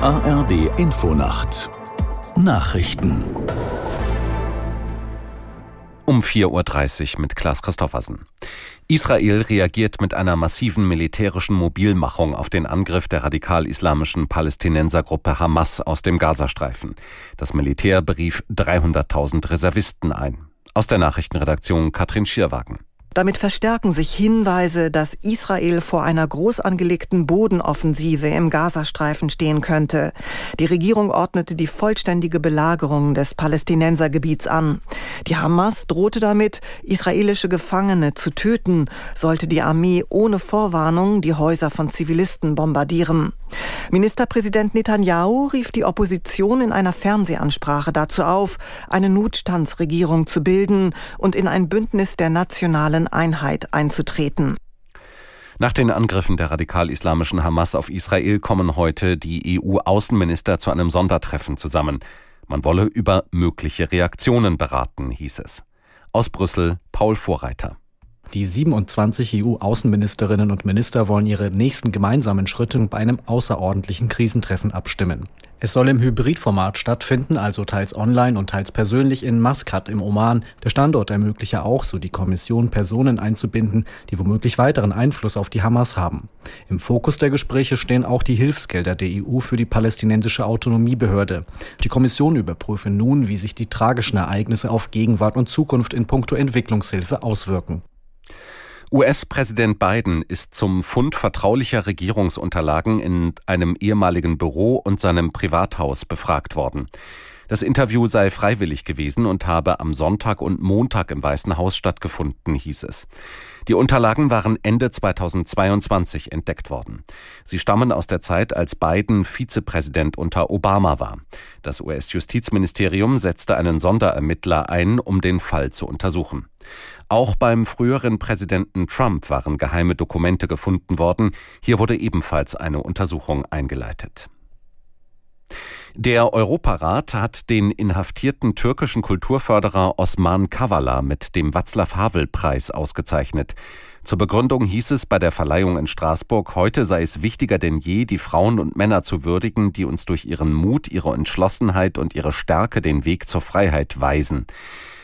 ARD Infonacht Nachrichten um 4.30 Uhr mit Klaas Christoffersen. Israel reagiert mit einer massiven militärischen Mobilmachung auf den Angriff der radikal-islamischen Palästinensergruppe Hamas aus dem Gazastreifen. Das Militär berief 300.000 Reservisten ein. Aus der Nachrichtenredaktion Katrin Schierwagen. Damit verstärken sich Hinweise, dass Israel vor einer groß angelegten Bodenoffensive im Gazastreifen stehen könnte. Die Regierung ordnete die vollständige Belagerung des Palästinensergebiets an. Die Hamas drohte damit, israelische Gefangene zu töten, sollte die Armee ohne Vorwarnung die Häuser von Zivilisten bombardieren. Ministerpräsident Netanyahu rief die Opposition in einer Fernsehansprache dazu auf, eine Notstandsregierung zu bilden und in ein Bündnis der nationalen Einheit einzutreten. Nach den Angriffen der radikal-islamischen Hamas auf Israel kommen heute die EU-Außenminister zu einem Sondertreffen zusammen. Man wolle über mögliche Reaktionen beraten, hieß es. Aus Brüssel Paul Vorreiter. Die 27 EU-Außenministerinnen und Minister wollen ihre nächsten gemeinsamen Schritte bei einem außerordentlichen Krisentreffen abstimmen. Es soll im Hybridformat stattfinden, also teils online und teils persönlich in Maskat im Oman. Der Standort ermögliche auch, so die Kommission, Personen einzubinden, die womöglich weiteren Einfluss auf die Hamas haben. Im Fokus der Gespräche stehen auch die Hilfsgelder der EU für die palästinensische Autonomiebehörde. Die Kommission überprüfe nun, wie sich die tragischen Ereignisse auf Gegenwart und Zukunft in puncto Entwicklungshilfe auswirken. US-Präsident Biden ist zum Fund vertraulicher Regierungsunterlagen in einem ehemaligen Büro und seinem Privathaus befragt worden. Das Interview sei freiwillig gewesen und habe am Sonntag und Montag im Weißen Haus stattgefunden, hieß es. Die Unterlagen waren Ende 2022 entdeckt worden. Sie stammen aus der Zeit, als Biden Vizepräsident unter Obama war. Das US-Justizministerium setzte einen Sonderermittler ein, um den Fall zu untersuchen. Auch beim früheren Präsidenten Trump waren geheime Dokumente gefunden worden. Hier wurde ebenfalls eine Untersuchung eingeleitet. Der Europarat hat den inhaftierten türkischen Kulturförderer Osman Kavala mit dem Václav-Havel-Preis ausgezeichnet. Zur Begründung hieß es bei der Verleihung in Straßburg, heute sei es wichtiger denn je, die Frauen und Männer zu würdigen, die uns durch ihren Mut, ihre Entschlossenheit und ihre Stärke den Weg zur Freiheit weisen.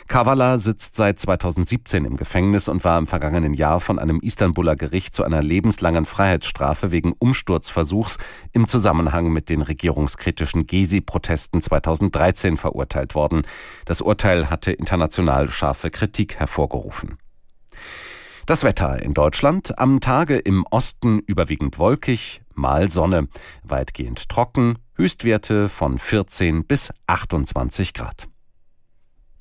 Kavala sitzt seit 2017 im Gefängnis und war im vergangenen Jahr von einem Istanbuler Gericht zu einer lebenslangen Freiheitsstrafe wegen Umsturzversuchs im Zusammenhang mit den regierungskritischen Gezi-Protesten 2013 verurteilt worden. Das Urteil hatte international scharfe Kritik hervorgerufen. Das Wetter in Deutschland am Tage im Osten überwiegend wolkig, mal Sonne, weitgehend trocken, Höchstwerte von 14 bis 28 Grad.